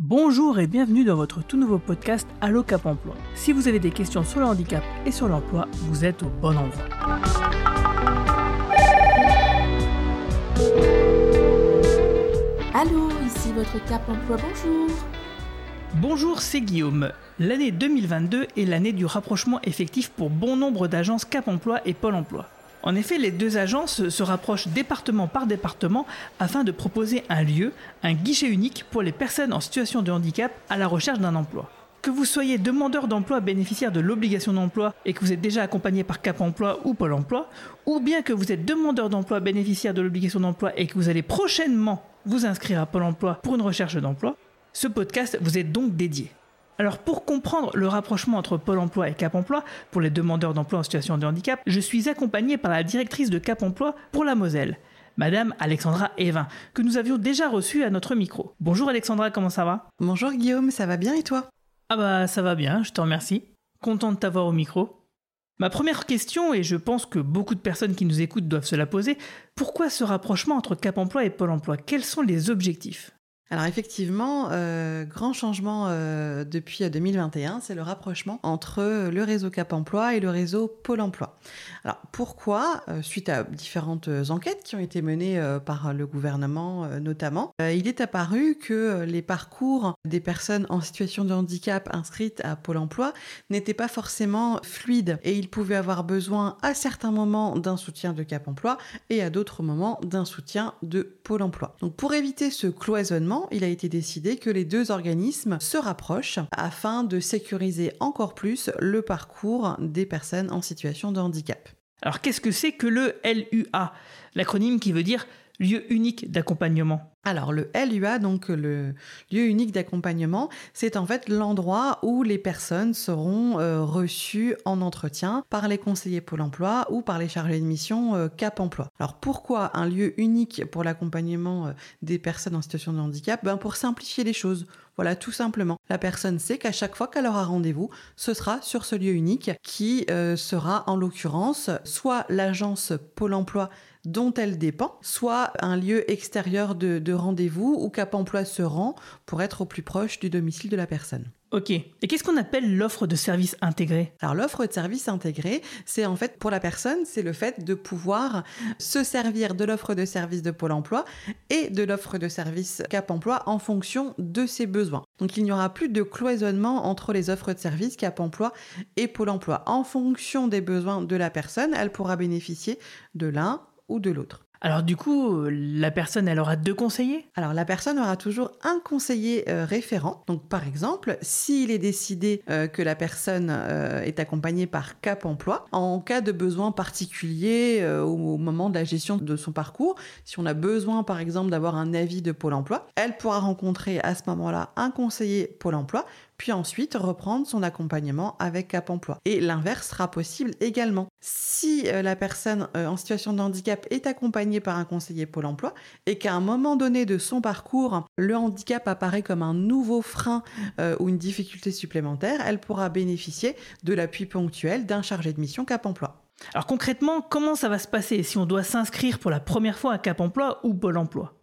Bonjour et bienvenue dans votre tout nouveau podcast Allo Cap Emploi. Si vous avez des questions sur le handicap et sur l'emploi, vous êtes au bon endroit. Allô, ici votre Cap Emploi, bonjour. Bonjour, c'est Guillaume. L'année 2022 est l'année du rapprochement effectif pour bon nombre d'agences Cap Emploi et Pôle Emploi. En effet, les deux agences se rapprochent département par département afin de proposer un lieu, un guichet unique pour les personnes en situation de handicap à la recherche d'un emploi. Que vous soyez demandeur d'emploi bénéficiaire de l'obligation d'emploi et que vous êtes déjà accompagné par Cap Emploi ou Pôle Emploi, ou bien que vous êtes demandeur d'emploi bénéficiaire de l'obligation d'emploi et que vous allez prochainement vous inscrire à Pôle Emploi pour une recherche d'emploi, ce podcast vous est donc dédié. Alors pour comprendre le rapprochement entre Pôle Emploi et Cap Emploi pour les demandeurs d'emploi en situation de handicap, je suis accompagné par la directrice de Cap Emploi pour la Moselle, Madame Alexandra Evin, que nous avions déjà reçue à notre micro. Bonjour Alexandra, comment ça va? Bonjour Guillaume, ça va bien et toi? Ah bah ça va bien, je te remercie. Content de t'avoir au micro. Ma première question, et je pense que beaucoup de personnes qui nous écoutent doivent se la poser, pourquoi ce rapprochement entre Cap Emploi et Pôle Emploi? Quels sont les objectifs? Alors effectivement, euh, grand changement euh, depuis 2021, c'est le rapprochement entre le réseau Cap Emploi et le réseau Pôle Emploi. Alors pourquoi? Euh, Suite à différentes enquêtes qui ont été menées par le gouvernement notamment, il est apparu que les parcours des personnes en situation de handicap inscrites à Pôle Emploi n'étaient pas forcément fluides et ils pouvaient avoir besoin à certains moments d'un soutien de Cap Emploi et à d'autres moments d'un soutien de Pôle Emploi. Donc pour éviter ce cloisonnement, il a été décidé que les deux organismes se rapprochent afin de sécuriser encore plus le parcours des personnes en situation de handicap. Alors qu'est-ce que c'est que le LUA L'acronyme qui veut dire lieu unique d'accompagnement alors le LUA, donc le lieu unique d'accompagnement, c'est en fait l'endroit où les personnes seront euh, reçues en entretien par les conseillers Pôle Emploi ou par les chargés de mission euh, Cap Emploi. Alors pourquoi un lieu unique pour l'accompagnement euh, des personnes en situation de handicap? Ben, Pour simplifier les choses. Voilà, tout simplement. La personne sait qu'à chaque fois qu'elle aura rendez-vous, ce sera sur ce lieu unique qui sera en l'occurrence soit l'agence Pôle Emploi dont elle dépend, soit un lieu extérieur de, rendez-vous où Cap Emploi se rend pour être au plus proche du domicile de la personne. Ok. Et qu'est-ce qu'on appelle l'offre de service intégré Alors l'offre de service intégré, c'est en fait pour la personne, c'est le fait de pouvoir se servir de l'offre de service de Pôle Emploi et de l'offre de service Cap Emploi en fonction de ses besoins. Donc il n'y aura plus de cloisonnement entre les offres de service Cap Emploi et Pôle Emploi. En fonction des besoins de la personne, elle pourra bénéficier de l'un ou de l'autre. Alors du coup, la personne, elle aura deux conseillers? Alors la personne aura toujours un conseiller euh, référent. Donc par exemple, s'il est décidé euh, que la personne euh, est accompagnée par Cap Emploi, en cas de besoin particulier au moment de la gestion de son parcours, si on a besoin par exemple d'avoir un avis de Pôle Emploi, elle pourra rencontrer à ce moment-là un conseiller Pôle Emploi puis ensuite reprendre son accompagnement avec Cap Emploi. Et l'inverse sera possible également. Si euh, la personne euh, en situation de handicap est accompagnée par un conseiller Pôle Emploi et qu'à un moment donné de son parcours, le handicap apparaît comme un nouveau frein euh, ou une difficulté supplémentaire, elle pourra bénéficier de l'appui ponctuel d'un chargé de mission Cap Emploi. Alors concrètement, comment ça va se passer si on doit s'inscrire pour la première fois à Cap Emploi ou Pôle Emploi?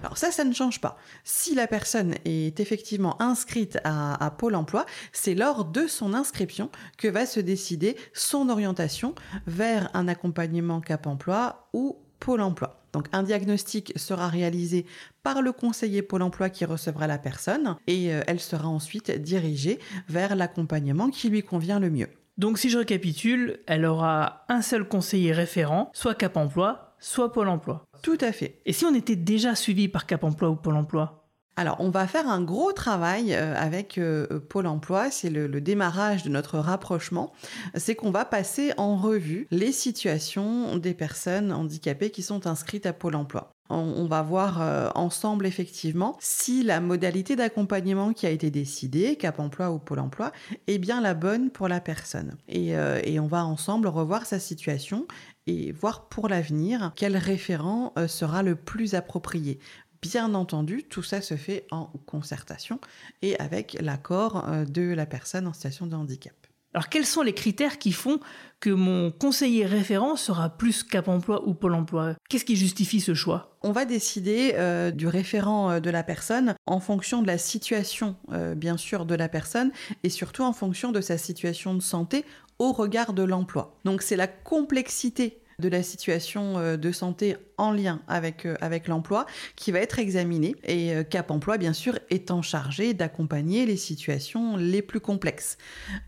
Alors ça, ça ne change pas. Si la personne est effectivement inscrite à, Pôle Emploi, c'est lors de son inscription que va se décider son orientation vers un accompagnement Cap Emploi ou Pôle Emploi. Donc un diagnostic sera réalisé par le conseiller Pôle Emploi qui recevra la personne et euh, elle sera ensuite dirigée vers l'accompagnement qui lui convient le mieux. Donc si je récapitule, elle aura un seul conseiller référent, soit Cap Emploi, soit Pôle Emploi. Tout à fait. Et si on était déjà suivi par Cap Emploi ou Pôle Emploi? Alors, on va faire un gros travail euh, avec euh, Pôle Emploi, c'est le, démarrage de notre rapprochement, c'est qu'on va passer en revue les situations des personnes handicapées qui sont inscrites à Pôle Emploi. On, va voir euh, ensemble effectivement si la modalité d'accompagnement qui a été décidée, Cap Emploi ou Pôle Emploi, est bien la bonne pour la personne. et on va ensemble revoir sa situation et voir pour l'avenir quel référent euh, sera le plus approprié. Bien entendu, tout ça se fait en concertation et avec l'accord euh, de la personne en situation de handicap. Alors quels sont les critères qui font que mon conseiller référent sera plus Cap Emploi ou Pôle Emploi? Qu'est-ce qui justifie ce choix? On va décider euh, du référent euh, de la personne en fonction de la situation, euh, bien sûr, de la personne et surtout en fonction de sa situation de santé au regard de l'emploi. Donc c'est la complexité de la situation euh, de santé en lien avec, euh, avec l'emploi qui va être examinée et euh, Cap Emploi bien sûr étant chargé d'accompagner les situations les plus complexes.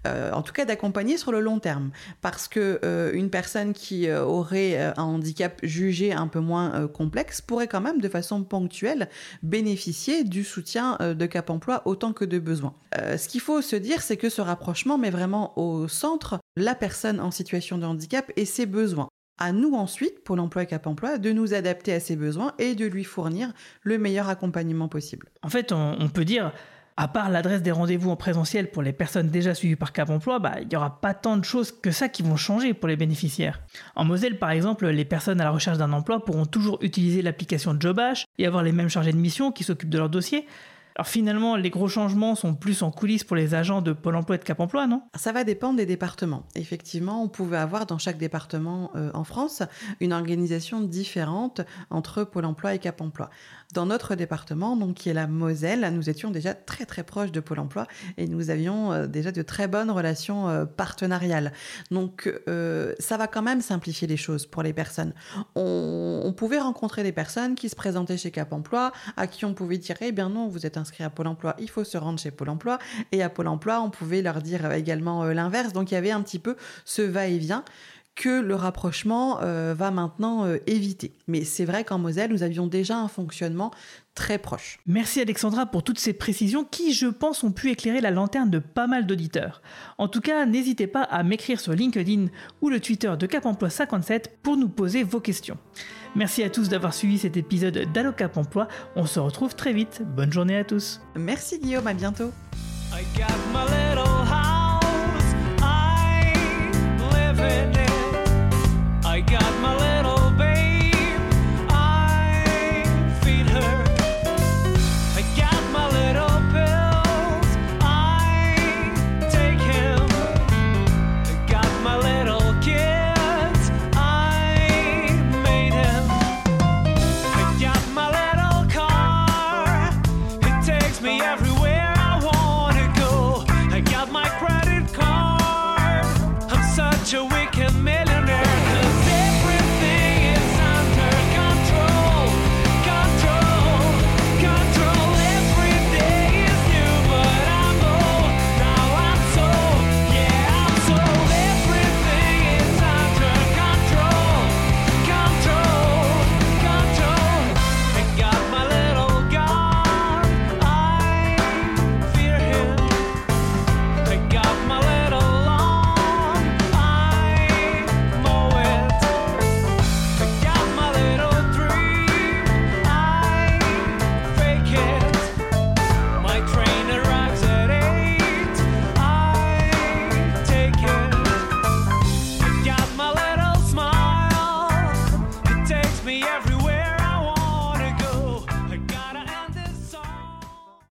en tout cas d'accompagner sur le long terme parce que une personne qui aurait un handicap jugé un peu moins complexe pourrait quand même de façon ponctuelle bénéficier du soutien de Cap Emploi autant que de besoin. ce qu'il faut se dire c'est que ce rapprochement met vraiment au centre la personne en situation de handicap et ses besoins. À nous ensuite, pour l'emploi Cap Emploi, de nous adapter à ses besoins et de lui fournir le meilleur accompagnement possible. En fait, on, peut dire, à part l'adresse des rendez-vous en présentiel pour les personnes déjà suivies par Cap Emploi, bah, il n'y aura pas tant de choses que ça qui vont changer pour les bénéficiaires. En Moselle, par exemple, les personnes à la recherche d'un emploi pourront toujours utiliser l'application JobH et avoir les mêmes chargés de mission qui s'occupent de leur dossier, alors finalement, les gros changements sont plus en coulisses pour les agents de Pôle Emploi et de Cap Emploi, non? Ça va dépendre des départements. Effectivement, on pouvait avoir dans chaque département euh, en France une organisation différente entre Pôle Emploi et Cap Emploi. Dans notre département, donc qui est la Moselle, nous étions déjà très très proches de Pôle Emploi et nous avions euh, déjà de très bonnes relations euh, partenariales. Donc ça va quand même simplifier les choses pour les personnes. On, pouvait rencontrer des personnes qui se présentaient chez Cap Emploi, à qui on pouvait dire eh bien non, vous êtes un inscrit à Pôle emploi, il faut se rendre chez Pôle emploi. Et à Pôle emploi, on pouvait leur dire également euh, l'inverse. Donc il y avait un petit peu ce va-et-vient que le rapprochement euh, va maintenant euh, éviter. Mais c'est vrai qu'en Moselle, nous avions déjà un fonctionnement très proche. Merci Alexandra pour toutes ces précisions qui, je pense, ont pu éclairer la lanterne de pas mal d'auditeurs. En tout cas, n'hésitez pas à m'écrire sur LinkedIn ou le Twitter de Cap Emploi 57 pour nous poser vos questions. Merci à tous d'avoir suivi cet épisode d'Allo Cap Emploi. On se retrouve très vite. Bonne journée à tous. Merci Guillaume, à bientôt.